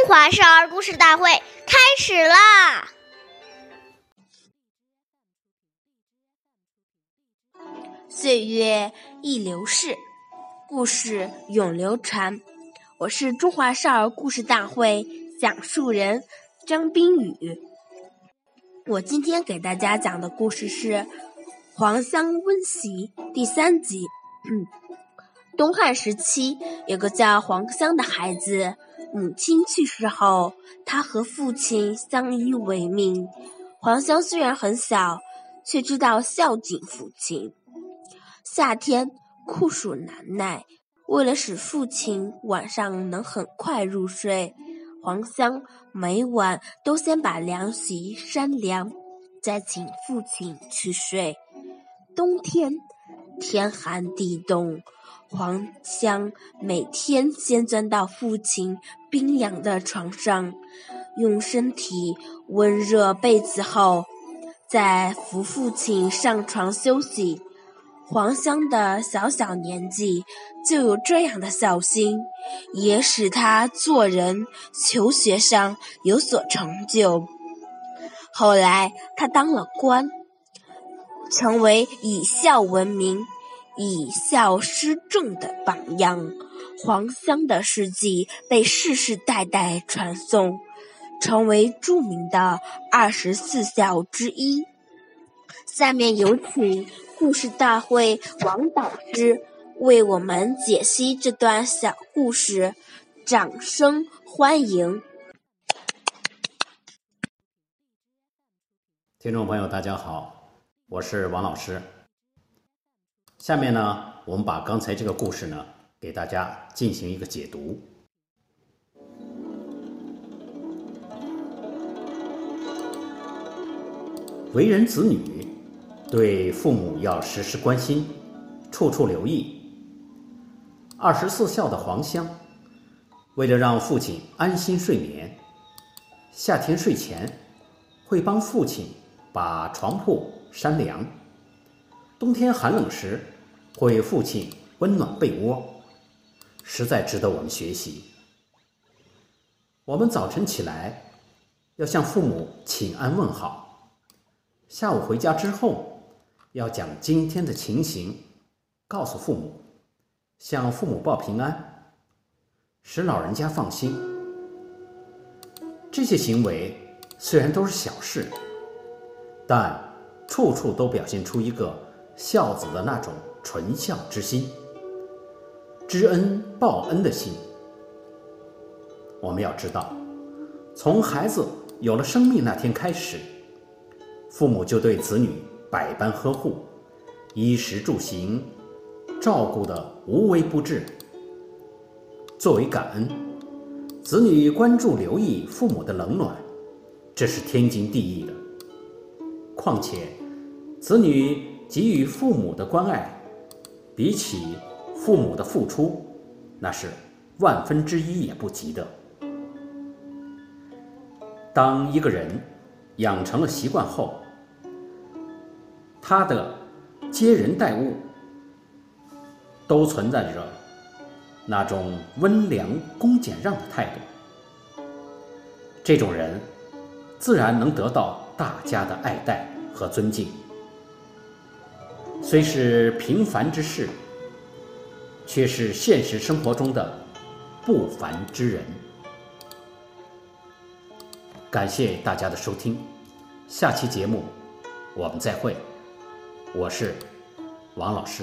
中华少儿故事大会开始啦！岁月易流逝，故事永流传。我是中华少儿故事大会讲述人张冰雨。我今天给大家讲的故事是《黄香温席》第三集。嗯东汉时期，有个叫黄香的孩子。母亲去世后，他和父亲相依为命。黄香虽然很小，却知道孝敬父亲。夏天酷暑难耐，为了使父亲晚上能很快入睡，黄香每晚都先把凉席扇凉，再请父亲去睡。冬天天寒地冻。黄香每天先钻到父亲冰凉的床上，用身体温热被子后，再扶父亲上床休息。黄香的小小年纪就有这样的孝心，也使他做人、求学上有所成就。后来他当了官，成为以孝闻名。以孝施政的榜样，黄香的事迹被世世代代传颂，成为著名的二十四孝之一。下面有请故事大会王导师为我们解析这段小故事，掌声欢迎！听众朋友，大家好，我是王老师。下面呢，我们把刚才这个故事呢，给大家进行一个解读。为人子女，对父母要时时关心，处处留意。二十四孝的黄香，为了让父亲安心睡眠，夏天睡前会帮父亲把床铺扇凉。冬天寒冷时，会父亲温暖被窝，实在值得我们学习。我们早晨起来要向父母请安问好，下午回家之后要将今天的情形告诉父母，向父母报平安，使老人家放心。这些行为虽然都是小事，但处处都表现出一个。孝子的那种纯孝之心、知恩报恩的心，我们要知道，从孩子有了生命那天开始，父母就对子女百般呵护，衣食住行照顾的无微不至。作为感恩，子女关注留意父母的冷暖，这是天经地义的。况且，子女。给予父母的关爱，比起父母的付出，那是万分之一也不及的。当一个人养成了习惯后，他的接人待物都存在着那种温良恭俭让的态度，这种人自然能得到大家的爱戴和尊敬。虽是平凡之事，却是现实生活中的不凡之人。感谢大家的收听，下期节目我们再会。我是王老师。